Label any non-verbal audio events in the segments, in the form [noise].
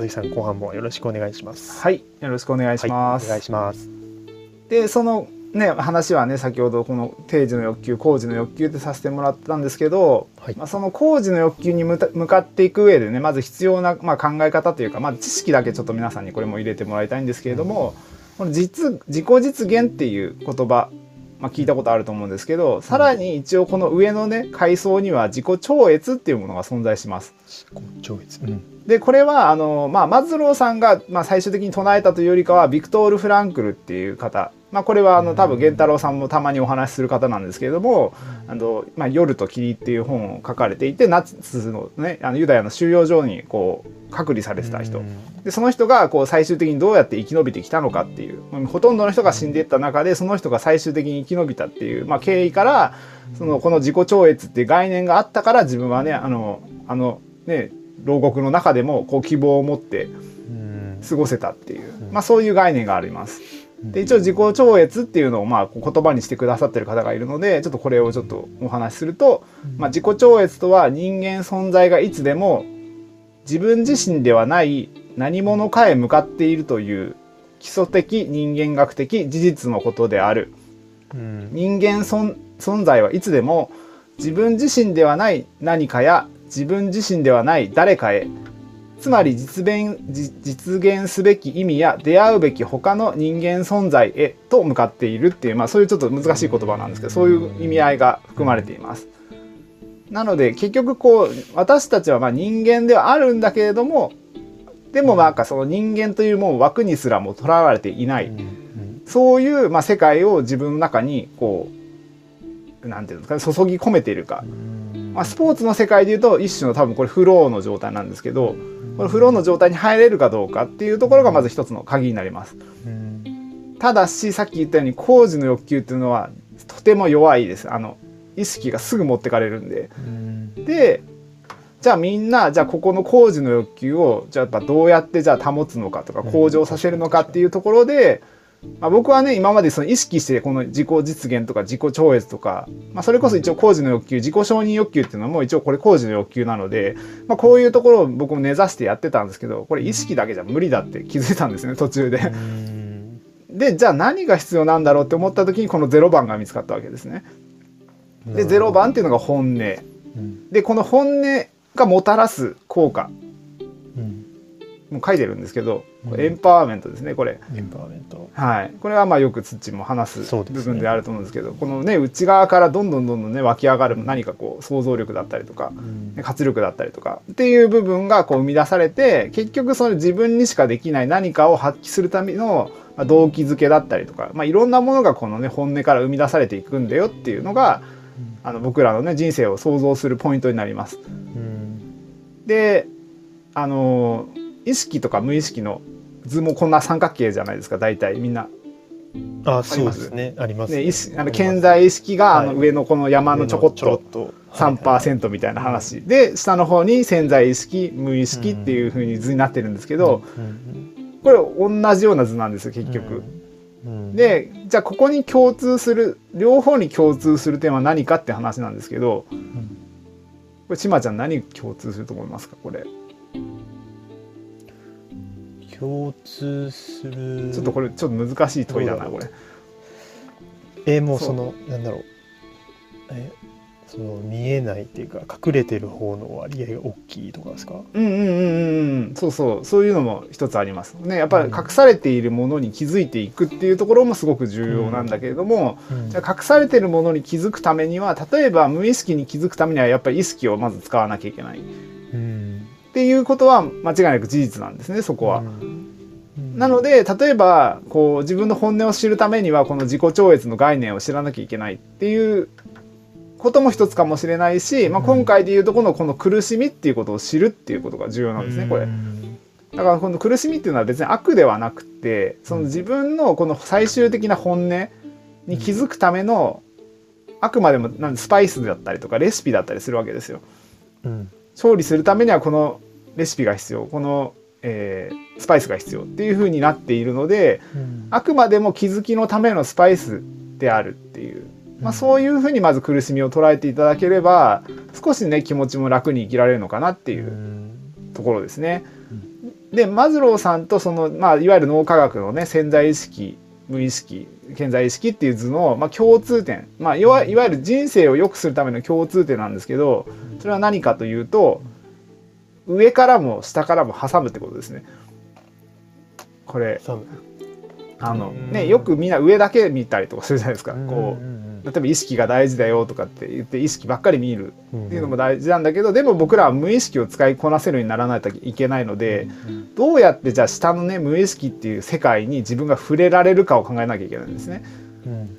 鈴木さん後半もよろしくお願いします。はいよろしくお願いします、はい、お願いします。でそのね話はね先ほどこの定時の欲求工事の欲求ってさせてもらったんですけど、はい、まあ、その工事の欲求に向かっていく上でねまず必要な、まあ、考え方というか、まあ、知識だけちょっと皆さんにこれも入れてもらいたいんですけれども、うん、この実自己実現っていう言葉まあ、聞いたことあると思うんですけど、さらに一応この上のね階層には自己超越っていうものが存在します。自己超越、うん、でこれはあの、まあ、マズローさんが、まあ、最終的に唱えたというよりかはビクトール・フランクルっていう方。まあ、これはあの多分源太郎さんもたまにお話しする方なんですけれども「あのまあ、夜と霧」っていう本を書かれていてナチスの,、ね、あのユダヤの収容所にこう隔離されてた人。でその人がこう最終的にどうやって生き延びてきたのかっていうほとんどの人が死んでいった中でその人が最終的に生き延びたっていう、まあ、経緯からそのこの自己超越っていう概念があったから自分はねあのあのね牢獄の中でもこう希望を持って過ごせたっていう、まあ、そういう概念があります。で一応自己超越っていうのをまあ言葉にしてくださってる方がいるのでちょっとこれをちょっとお話しすると、まあ、自己超越とは人間存在がいつでも自分自身ではない何者かへ向かっているという基礎的人間学的事実のことである、うん、人間存在はいつでも自分自身ではない何かや自分自身ではない誰かへ。つまり実現実現すべき意味や出会うべき他の人間存在へと向かっているっていう、まあ、そういうちょっと難しい言葉なんですけどそういう意味合いが含まれています。なので結局こう私たちはま人間ではあるんだけれどもでもなんかその人間というもう枠にすらもとらわれていない、そういうまあ世界を自分の中にこうなんていうんですかね注ぎ込めているか、まあ、スポーツの世界でいうと一種の多分これフローの状態なんですけどこのフローの状態に入れるかどうかっていうところがまず一つの鍵になります。ただしさっき言ったように工事の欲求っていうのはとても弱いです。あの意識がすぐ持ってかれるんで。でじゃあみんなじゃあここの工事の欲求をじゃあやっぱどうやってじゃあ保つのかとか向上させるのかっていうところで、まあ、僕はね今までその意識してこの自己実現とか自己超越とか、まあ、それこそ一応工事の欲求自己承認欲求っていうのも一応これ工事の欲求なので、まあ、こういうところを僕も根ざしてやってたんですけどこれ意識だけじゃ無理だって気づいたんですね途中で。でじゃあ何が必要なんだろうって思った時にこの0番が見つかったわけですね。で0番っていうのが本音。でこの本音がもたらす効果もう書いてるんですけど、うん、エンパワーメントですねこれ。エンパワーメント。はい。これはまあよく土も話す部分であると思うんですけど、ね、このね内側からどんどんどんどんね湧き上がる何かこう想像力だったりとか、うん、活力だったりとかっていう部分がこう生み出されて結局その自分にしかできない何かを発揮するための動機づけだったりとか、まあ、いろんなものがこのね本音から生み出されていくんだよっていうのが、うん、あの僕らのね人生を想像するポイントになります。であの意識とか無意識の図もこんな三角形じゃないですか大体。みんな。あそうですね。ありますね。ねあの健在意識が、あの上のこの山のちょこっと3%みたいな話、はい。はい、で下の方に潜在意識無意識っていうふうに図になってるんですけど、これ同じような図なんですよ結局。でじゃあここに共通する両方に共通する点は何かって話なんですけど、これちまちゃん何共通すると思いますかこれ？共通するちょっとこれちょっと難しい問いだなこれ。えー、もうそのなんだろう。えその見えないっていうか隠れてる方の割合が大きいとかですか？うんうんうんうんそうそう。そういうのも一つありますね。やっぱり隠されているものに気づいていくっていうところもすごく重要なんだけれども、うん。うん、じゃあ隠されてるものに気づくためには例えば無意識に気づくためにはやっぱり意識をまず使わなきゃいけない。うん。っていうことは間違いなく事実なんですねそこは。なので例えばこう自分の本音を知るためにはこの自己超越の概念を知らなきゃいけないっていうことも一つかもしれないし、まあ、今回でいうとこのこの苦しみっていうことを知るっていうことが重要なんですねこれ。だからこの苦しみっていうのは別に悪ではなくてその自分のこの最終的な本音に気づくためのあくまでもなんスパイスだったりとかレシピだったりするわけですよ。うん、調理するためにはこのレシピが必要。この、えー、スパイスが必要っていう風になっているので、うん、あくまでも気づきのためのスパイスであるっていう、まあ、そういう風にまず苦しみを捉えていただければ少しね気持ちも楽に生きられるのかなっていうところですね。でマズローさんとその、まあ、いわゆる脳科学のね潜在意識無意識潜在意識っていう図の、まあ、共通点、まあ、いわいわゆる人生を良くするための共通点なんですけどそれは何かというと上からも下からも挟むってことですね。これ。あの、うん。ね、よくみんな上だけ見たりとかするじゃないですか。こうんう例えば意識が大事だよとかって言って意識ばっかり見る。うんっていうのも大事なんだけどでも僕らは無意識を使いこなせるようにならないといけないのでうんどうやってじゃあ下のね無意識っていう世界に自分が触れられるかを考えなきゃいけないんですね。うん。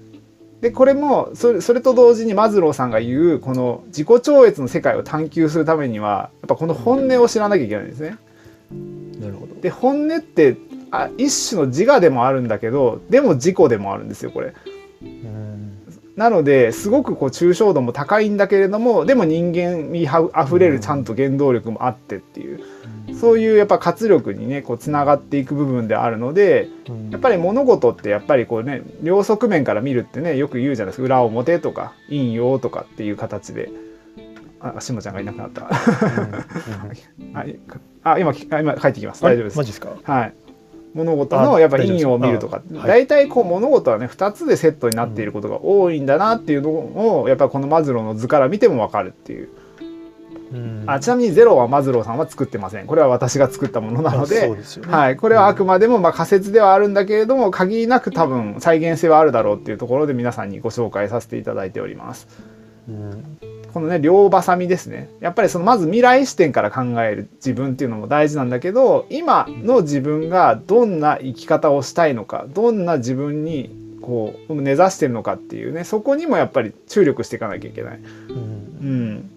でこれもそれそれと同時にマズローさんが言うこの自己超越の世界を探求するためにはやっぱこの本音を知らなきゃいけないんですね。なるほど。で本音ってあ一種の自我でもあるんだけどでも自己でもあるんですよこれ。うん。なのですごくこう抽象度も高いんだけれどもでも人間にあふれるちゃんと原動力もあってっていう。そういうやっぱ活力にねこうつながっていく部分であるのでうん。やっぱり物事ってやっぱりこうね両側面から見るってねよく言うじゃないですか。裏表とか陰陽とかっていう形で。あしもちゃんがいなくなった。うん。[laughs] あ今あ今帰ってきます。大丈夫です。マジですか？はい物事のやっぱ陰陽を見るとか。大体こう物事はね2つでセットになっていることが多いんだなっていうのをやっぱこのマズローの図から見ても分かるっていう。うん。あちなみにゼロはマズローさんは作ってません。これは私が作ったものなのあでね。はい、これはあくまでもまあ仮説ではあるんだけれども限りなく多分再現性はあるだろうっていうところで皆さんにご紹介させていただいております。うん。このね両バサミですね。やっぱりそのまず未来視点から考える自分っていうのも大事なんだけど今の自分がどんな生き方をしたいのかどんな自分にこう根ざしてるのかっていうねそこにもやっぱり注力していかなきゃいけない。うん。うん。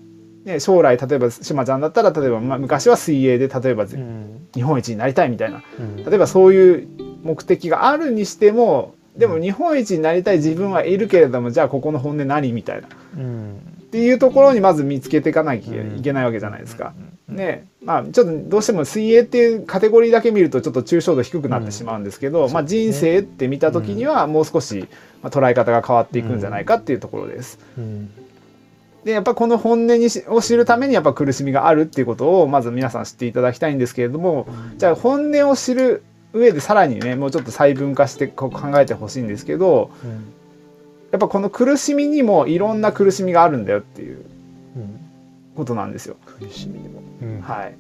ね、将来例えばしまちゃんだったら例えば、まあ、昔は水泳で例えばうん。日本一になりたいみたいな。うん。例えばそういう目的があるにしてもでも日本一になりたい自分はいるけれどもじゃあここの本音何みたいな。っうんていうところにまず見つけていかなきゃいけないわけじゃないですか。ねまあちょっとどうしても水泳っていうカテゴリーだけ見るとちょっと抽象度低くなってしまうんですけど、まあ、そうですね人生って見た時にはもう少しまあ捉え方が変わっていくんじゃないかっていうところです。うん。でやっぱこの本音にしを知るためにやっぱ苦しみがあるっていうことをまず皆さん知っていただきたいんですけれどもじゃあ本音を知る上でさらにねもうちょっと細分化してこう考えてほしいんですけどうんやっぱこの苦しみにもいろんな苦しみがあるんだよっていううんことなんですよ。苦しみでも。うん。はい、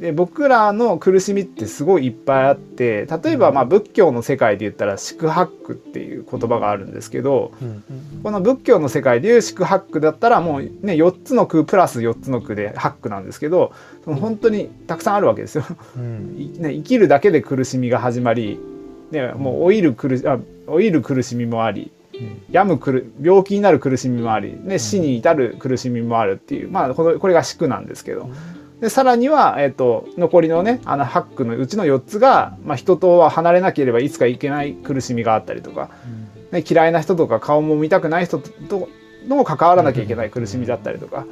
で僕らの苦しみってすごいいっぱいあって例えばまあ仏教の世界で言ったら四苦八苦っていう言葉があるんですけどうんこの仏教の世界でいう四苦八苦だったらもうね4つの苦プラス4つの苦で八苦なんですけどその本当にたくさんあるわけですよ。ね、生きるだけで苦しみが始まり、ね、もう老いる苦しあ老いる苦しみもあり病む苦病気になる苦しみもあり、ね、死に至る苦しみもあるっていう、まあ、このこれが四苦なんですけどでさらには、えっと残りのねあの八苦のうちの4つが、まあ、人とは離れなければいつかいけない苦しみがあったりとか、ね、嫌いな人とか顔も見たくない人ととも関わらなきゃいけない苦しみだったりとか。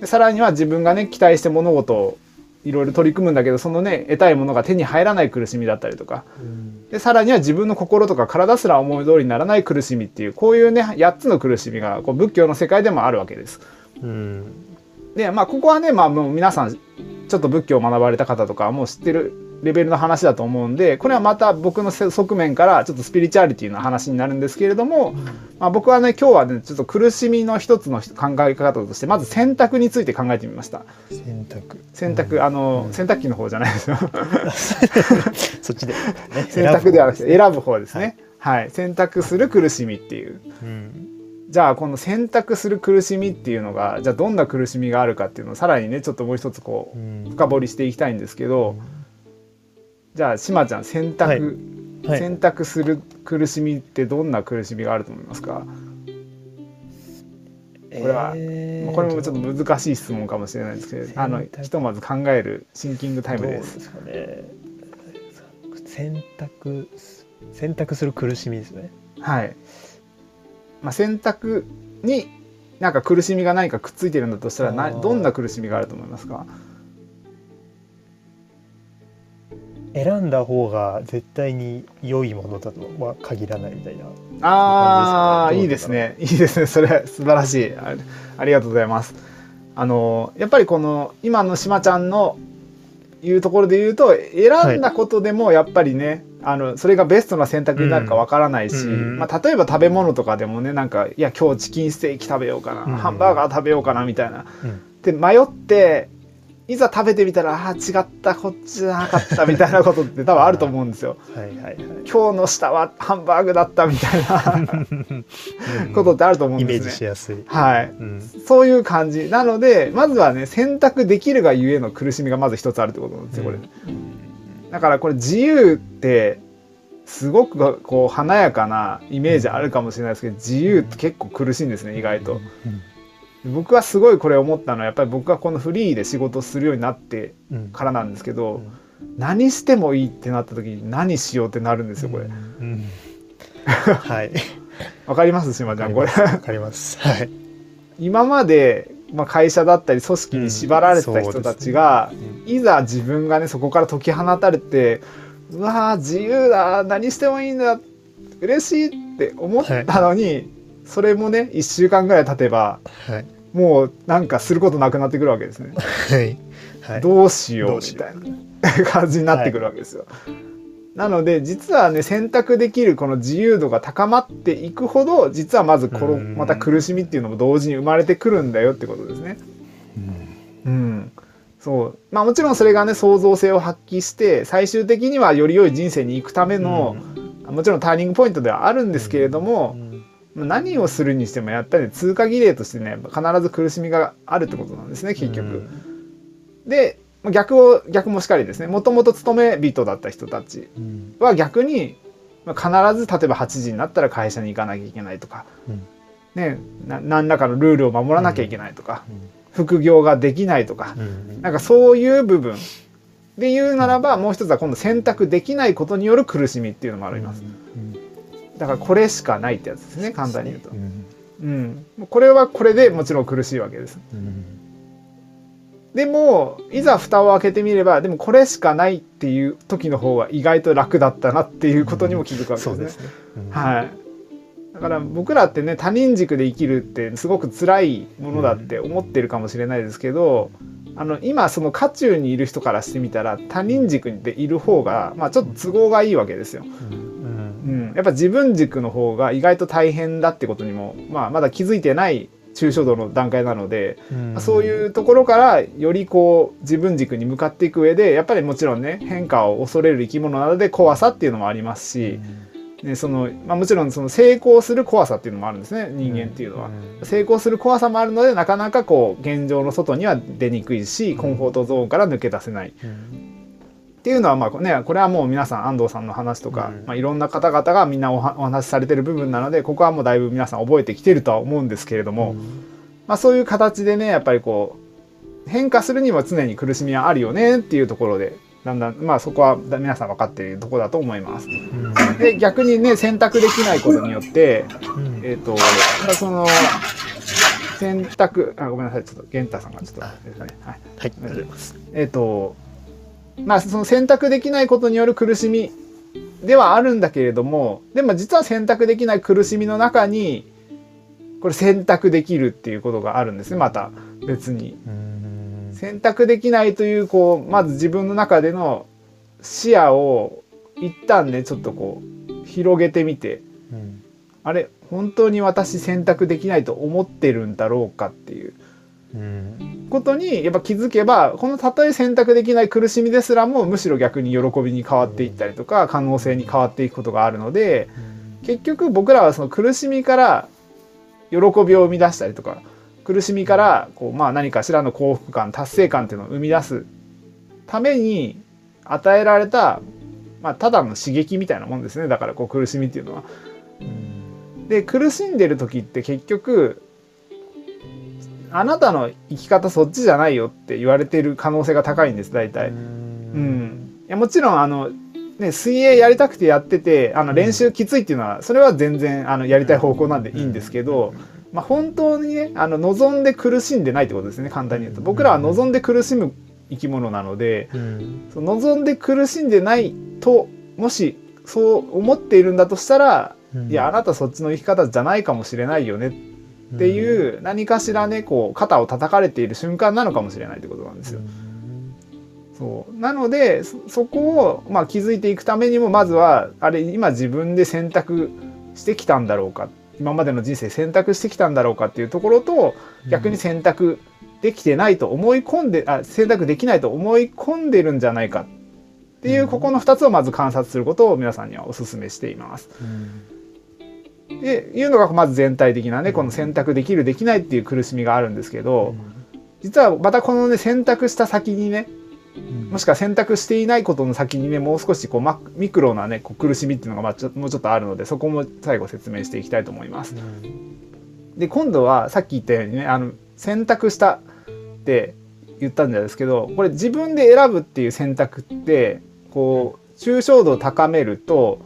でさらには自分がね期待して物事をいろいろ取り組むんだけどそのね得たいものが手に入らない苦しみだったりとか。うん。でさらには自分の心とか体すら思い通りにならない苦しみっていうこういうね8つの苦しみがこう仏教の世界でもあるわけです。うんでまあここはねまあもう皆さんちょっと仏教を学ばれた方とかはもう知ってるレベルの話だと思うんでこれはまた僕の側面からちょっとスピリチュアリティの話になるんですけれども、まあ、僕はね今日はねちょっと苦しみの一つの考え方としてまず選択について考えてみました。選択選択あの、うん。洗濯機の方じゃないですよ。[laughs] そっちで。ね選択ではなくて選選ぶ方ですね。はい、選択する苦しみっていう。ぶうんじゃあこの選択する苦しみっていうのがじゃあどんな苦しみがあるかっていうのをさらにねちょっともう一つこううん。深掘りしていきたいんですけど、じゃあしまちゃん選択、はい。選択する苦しみってどんな苦しみがあると思いますか、これはえーこれもちょっと難しい質問かもしれないですけどあのひとまず考えるシンキングタイムで。どうですすか。ね選択選択する苦しみですね。はいまあ、選択になんか苦しみが何かくっついてるんだとしたらなどんな苦しみがあると思いますか？選んだ方が絶対に良いものだとは限らないみたいなああいいですね。いいですね。それ素晴らしい。あありがとうございます。あのやっぱりこの今のしまちゃんのいうところで言うと選んだことでもやっぱりね、あのそれがベストな選択になるかわからないし、うんまあ、例えば食べ物とかでもねなんかいや今日チキンステーキ食べようかな、うん。ハンバーガー食べようかなみたいな。うん。で迷っていざ食べてみたらあー違ったこっちじゃなかったみたいなことって多分あると思うんですよ。はいはいはい今日の下はハンバーグだったみたいなことってあると思うんイメージですね。しやすい。はい、うんそういう感じなのでまずはね選択できるがゆえの苦しみがまず一つあるってことなんですよこれ。だからこれ自由ってすごくこう華やかなイメージあるかもしれないですけど自由って結構苦しいんですね意外と。僕はすごいこれ思ったのはやっぱり僕がこのフリーで仕事するようになってうんからなんですけど、何してもいいってなった時に何しようってなるんですよこれ。うん [laughs] はい。わかります島ちゃんこれ。わかります。はい。今まで、まあ、会社だったり組織に縛られてた人たちが、いざ自分がねそこから解き放たれてうわー自由だ何してもいいんだ嬉しいって思ったのに、それもね1週間ぐらい経てばはい。もうなんかすることなくなってくるわけですね。はい。はい。どうしようみたいな [laughs] 感じになってくるわけですよ。なので実はね選択できるこの自由度が高まっていくほど実はまずこのうんまた苦しみっていうのも同時に生まれてくるんだよってことですね。うんうん、そうまあもちろんそれがね創造性を発揮して最終的にはより良い人生に行くための、もちろんターニングポイントではあるんですけれども、まあ何をするにしてもやったり通過儀礼としてね必ず苦しみがあるってことなんですね結局。でまあ逆を逆もしかりですねもともと勤め人だった人たちうん。は逆にまあ必ず例えば8時になったら会社に行かなきゃいけないとか、うん。ね、な何らかのルールを守らなきゃいけないとか、副業ができないとか、うん。なんかそういう部分で言うならばもう一つは今度選択できないことによる苦しみっていうのもあります。だからこれしかないってやつですね簡単に言うと。うんこれはこれでもちろん苦しいわけです。うんでもいざ蓋を開けてみればでもこれしかないっていう時の方が意外と楽だったなっていうことにも気づくわけですね。そうですね。うんはい。だから僕らってね他人軸で生きるってすごく辛いものだって思ってるかもしれないですけど、あの今その渦中にいる人からしてみたら他人軸でいる方が、まあ、ちょっと都合がいいわけですよ。うん。うん、やっぱ自分軸の方が意外と大変だってことにも、まあ、まだ気づいてない抽象度の段階なので、うん。まあそういうところからよりこう自分軸に向かっていく上でやっぱりもちろんね変化を恐れる生き物なので怖さっていうのもありますし、ねそのまあ、もちろんその成功する怖さっていうのもあるんですね人間っていうのは。成功する怖さもあるのでなかなかこう現状の外には出にくいしコンフォートゾーンから抜け出せない。っていうのはまあねこれはもう皆さん安藤さんの話とか、うん。まあ、いろんな方々がみんなお話しされてる部分なのでここはもうだいぶ皆さん覚えてきてるとは思うんですけれども、まあ、そういう形でねやっぱりこう変化するには常に苦しみはあるよねっていうところでだんだんまあそこはだ皆さん分かっているところだと思います。で逆にね選択できないことによってえっ、とまあその選択あごめんなさいちょっと玄太さんがちょっとはいはい、ありがとうございます。えっ、とまあその選択できないことによる苦しみではあるんだけれどもでも実は選択できない苦しみの中にこれ選択できるっていうことがあるんですねまた別に。選択できないというこうまず自分の中での視野を一旦ねちょっとこう広げてみてうん。あれ本当に私選択できないと思ってるんだろうかっていう。うん。ことにやっぱ気づけばこのたとえ選択できない苦しみですらもむしろ逆に喜びに変わっていったりとか可能性に変わっていくことがあるので結局僕らはその苦しみから喜びを生み出したりとか苦しみからこう、まあ、何かしらの幸福感達成感っていうのを生み出すために与えられた、まあ、ただの刺激みたいなもんですね。だからこう苦しみっていうのは。で苦しんでる時って結局あなたの生き方そっちじゃないよって言われてる可能性が高いんです大体。うん、いやもちろんあの、ね、水泳やりたくてやっててあの練習きついっていうのはそれは全然あのやりたい方向なんでいいんですけど、まあ、本当にねあの望んで苦しんでないってことですね簡単に言うと。僕らは望んで苦しむ生き物なのでうん。その望んで苦しんでないともしそう思っているんだとしたらいやあなたそっちの生き方じゃないかもしれないよねっていう何かしらねこう肩を叩かれている瞬間なのかもしれないってことなんですよ。そう。なのでそそこを、まあ、気づいていくためにもまずはあれ今自分で選択してきたんだろうか今までの人生選択してきたんだろうかっていうところと逆に選択できてないと思い込んであ選択できないと思い込んでるんじゃないかっていうここの2つをまず観察することを皆さんにはお勧めしています。でいうのがまず全体的なねこの選択できるできないっていう苦しみがあるんですけど実はまたこのね選択した先にねもしくは選択していないことの先にねもう少しこうマミクロなねこう苦しみっていうのがまあちょもうちょっとあるのでそこも最後説明していきたいと思います。で今度はさっき言ったようにねあの選択したって言ったんじゃないですけどこれ自分で選ぶっていう選択ってこう抽象度を高めると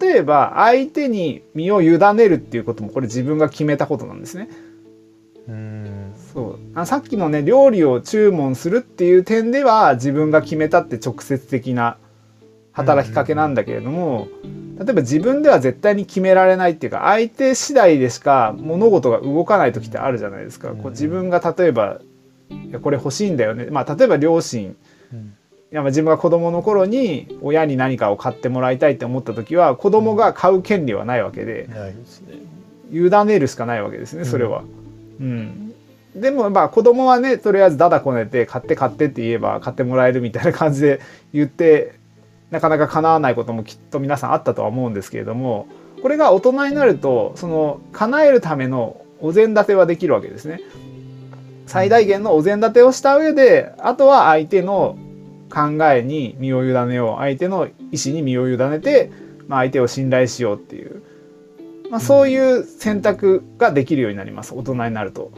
例えば相手に身を委ねるっていうこともこれ自分が決めたことなんですね。そう。あさっきのね料理を注文するっていう点では自分が決めたって直接的な働きかけなんだけれども、例えば自分では絶対に決められないっていうか相手次第でしか物事が動かない時ってあるじゃないですか。こう自分が例えばこれ欲しいんだよね、まあ、例えば両親。いやまあ自分が子供の頃に親に何かを買ってもらいたいって思った時は子供が買う権利はないわけで。委ねるしかないわけですねそれは。うんでもまあ子供はねとりあえずダダこねて買って買ってって言えば買ってもらえるみたいな感じで言ってなかなか叶わないこともきっと皆さんあったとは思うんですけれどもこれが大人になるとその叶えるためのお膳立てはできるわけですね。最大限のお膳立てをした上であとは相手の考えに身を委ねよう相手の意思に身を委ねて、まあ、相手を信頼しようっていう、まあ、そういう選択ができるようになります大人になると。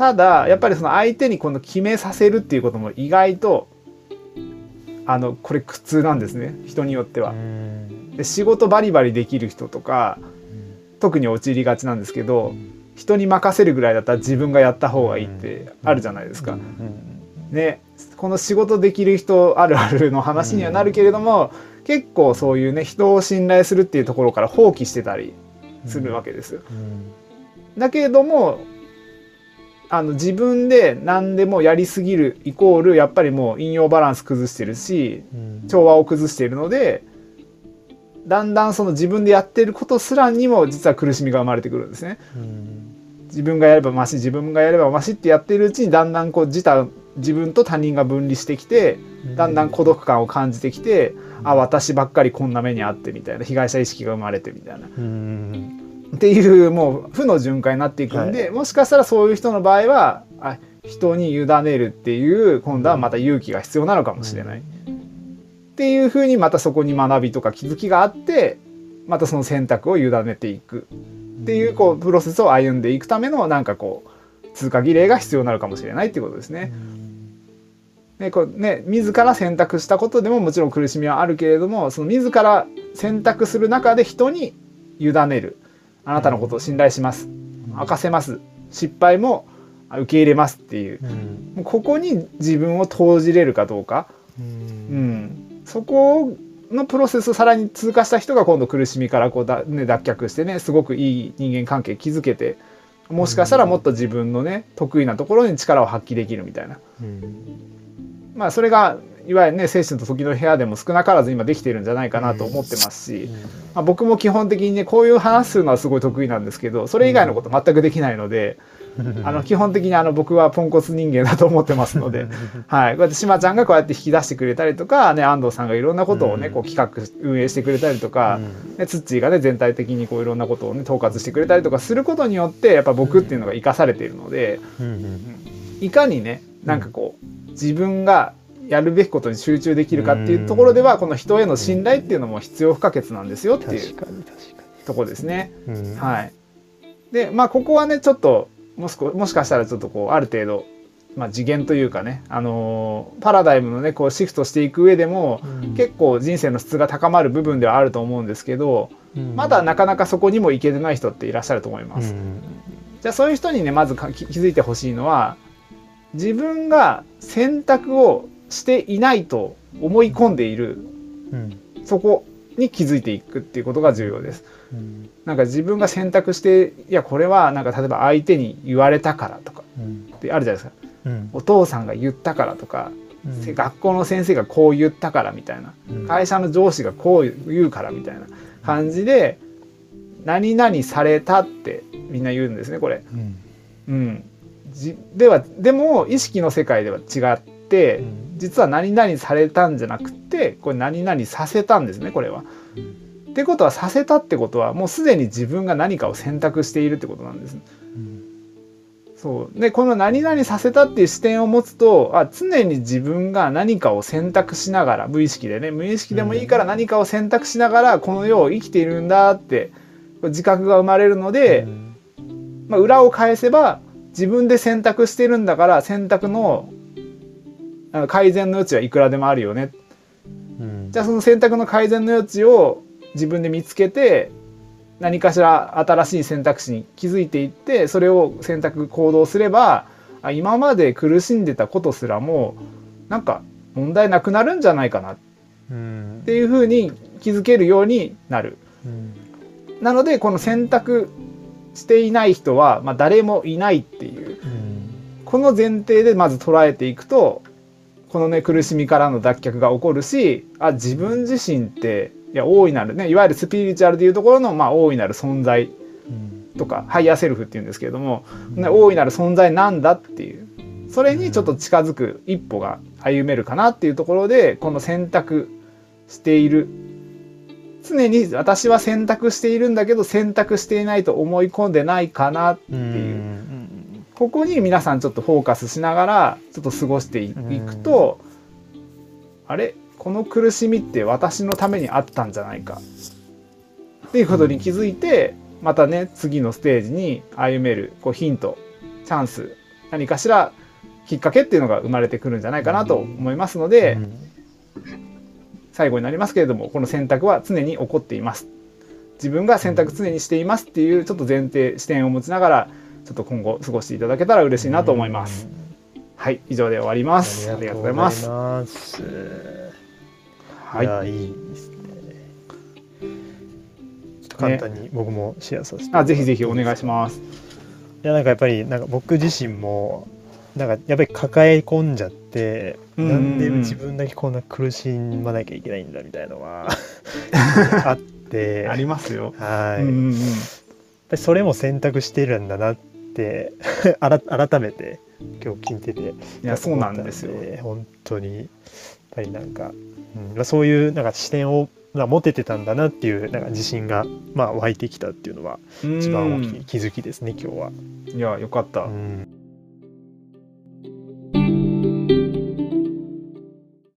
ただやっぱりその相手にこの決めさせるっていうことも意外とあのこれ苦痛なんですね。人によっては。で仕事バリバリできる人とか特に陥りがちなんですけど人に任せるぐらいだったら自分がやった方がいいってあるじゃないですか。ね、この仕事できる人あるあるの話にはなるけれども、結構そういうね人を信頼するっていうところから放棄してたりするわけですよ。だけれどもあの自分で何でもやりすぎるイコールやっぱりもう引用バランス崩してるし調和を崩しているのでだんだんその自分でやってることすらにも実は苦しみが生まれてくるんですね。自分がやればまし自分がやればましってやってるうちにだんだんこう自他自分と他人が分離してきてだんだん孤独感を感じてきて、あ私ばっかりこんな目にあってみたいな被害者意識が生まれてみたいな。っていうもう負の循環になっていくんで、はい、もしかしたらそういう人の場合はあ人に委ねるっていう今度はまた勇気が必要なのかもしれない。っていうふうにまたそこに学びとか気づきがあってまたその選択を委ねていく。っていうこうプロセスを歩んでいくためのなんかこう通過儀礼が必要になるかもしれないっていうことですね。ねこうね自ら選択したことでももちろん苦しみはあるけれどもその自ら選択する中で人に委ねるあなたのことを信頼します。明かせます。失敗も受け入れますっていう、うん、ここに自分を投じれるかどうか、うん、うん、そこのプロセスをさらに通過した人が今度苦しみからこうだ、ね、脱却してねすごくいい人間関係築けてもしかしたらもっと自分のね得意なところに力を発揮できるみたいな。うん、まあそれがいわゆるね精神と時の部屋でも少なからず今できているんじゃないかなと思ってますし、まあ、僕も基本的にねこういう話するのはすごい得意なんですけどそれ以外のこと全くできないので。[laughs] あの基本的にあの僕はポンコツ人間だと思ってますので、[laughs] はい、こうやってしまちゃんがこうやって引き出してくれたりとか、ね、安藤さんがいろんなことをねこう企画運営してくれたりとか、ね、ツッチーがね全体的にこういろんなことをね統括してくれたりとかすることによってやっぱ僕っていうのが生かされているので、いかにねなんかこう自分がやるべきことに集中できるかっていうところではこの人への信頼っていうのも必要不可欠なんですよっていうとこですね。はい、でまあここはねちょっともしもしかしたらちょっとこうある程度、まあ、次元というかね、あのー、パラダイムのねこうシフトしていく上でも、結構人生の質が高まる部分ではあると思うんですけど、まだなかなかそこにも行けてない人っていらっしゃると思います。じゃあそういう人にねまず気づいてほしいのは自分が選択をしていないと思い込んでいる、うん、そこに気づいていくっていうことが重要です。うん、なんか自分が選択していやこれはなんか例えば相手に言われたからとかってあるじゃないですか、うん、お父さんが言ったからとかうん。学校の先生がこう言ったからみたいな。うん。会社の上司がこう言うからみたいな感じで何々されたってみんな言うんですねこれ。うん。ではでも意識の世界では違っ実は何々されたんじゃなくてこれ何々させたんですねこれは。ってことはさせたってことはもうすでに自分が何かを選択しているってことなんです。うん。そう。でこの何々させたっていう視点を持つとあ常に自分が何かを選択しながら無意識でね無意識でもいいから何かを選択しながらこの世を生きているんだって自覚が生まれるので、うん。まあ、裏を返せば自分で選択してるんだから選択の改善の余地はいくらでもあるよね。うん。じゃあその選択の改善の余地を自分で見つけて何かしら新しい選択肢に気づいていってそれを選択行動すればあ今まで苦しんでたことすらもなんか問題なくなるんじゃないかな。っうん。ていうふうに気づけるようになる。うん。なのでこの選択していない人は、まあ、誰もいないっていう。うん。この前提でまず捉えていくとこのね苦しみからの脱却が起こるしあ自分自身っていや大いなるねいわゆるスピリチュアルでいうところの、まあ、大いなる存在うん。とかハイヤーセルフっていうんですけれども、ね、大いなる存在なんだっていう。それにちょっと近づく一歩が歩めるかなっていうところでこの選択している。常に私は選択しているんだけど選択していないと思い込んでないかなってう。いう。んここに皆さんちょっとフォーカスしながらちょっと過ごしていいくと、あれ？この苦しみって私のためにあったんじゃないか。っていうことに気づいてまたね次のステージに歩めるこうヒントチャンス何かしらきっかけっていうのが生まれてくるんじゃないかなと思いますので、うん。最後になりますけれどもこの選択は常に起こっています。自分が選択常にしていますっていうちょっと前提視点を持ちながらちょっと今後過ごしていただけたら嬉しいなと思います。はい以上で終わります。ありがとうございます。ます。はいいや、いいですね。ちょっと簡単に僕もシェアさせて、あぜひぜひお願いします。いや、なんかやっぱり、なんか僕自身も、なんかやっぱり抱え込んじゃって、うんうんうんなんで自分だけこんな苦しまなきゃいけないんだみたいなのは [laughs] あって、ありますよ。はい、うんうんうんやっぱりそれも選択してるんだなっ [laughs] 改めて今日聞いてていやそうなんですよ。本当にやっぱりなんか、うんまあ、そういうなんか視点を、まあ、持ててたんだなっていうなんか自信が、まあ、湧いてきたっていうのは一番大きい気づきですね今日は。いやよかった。うん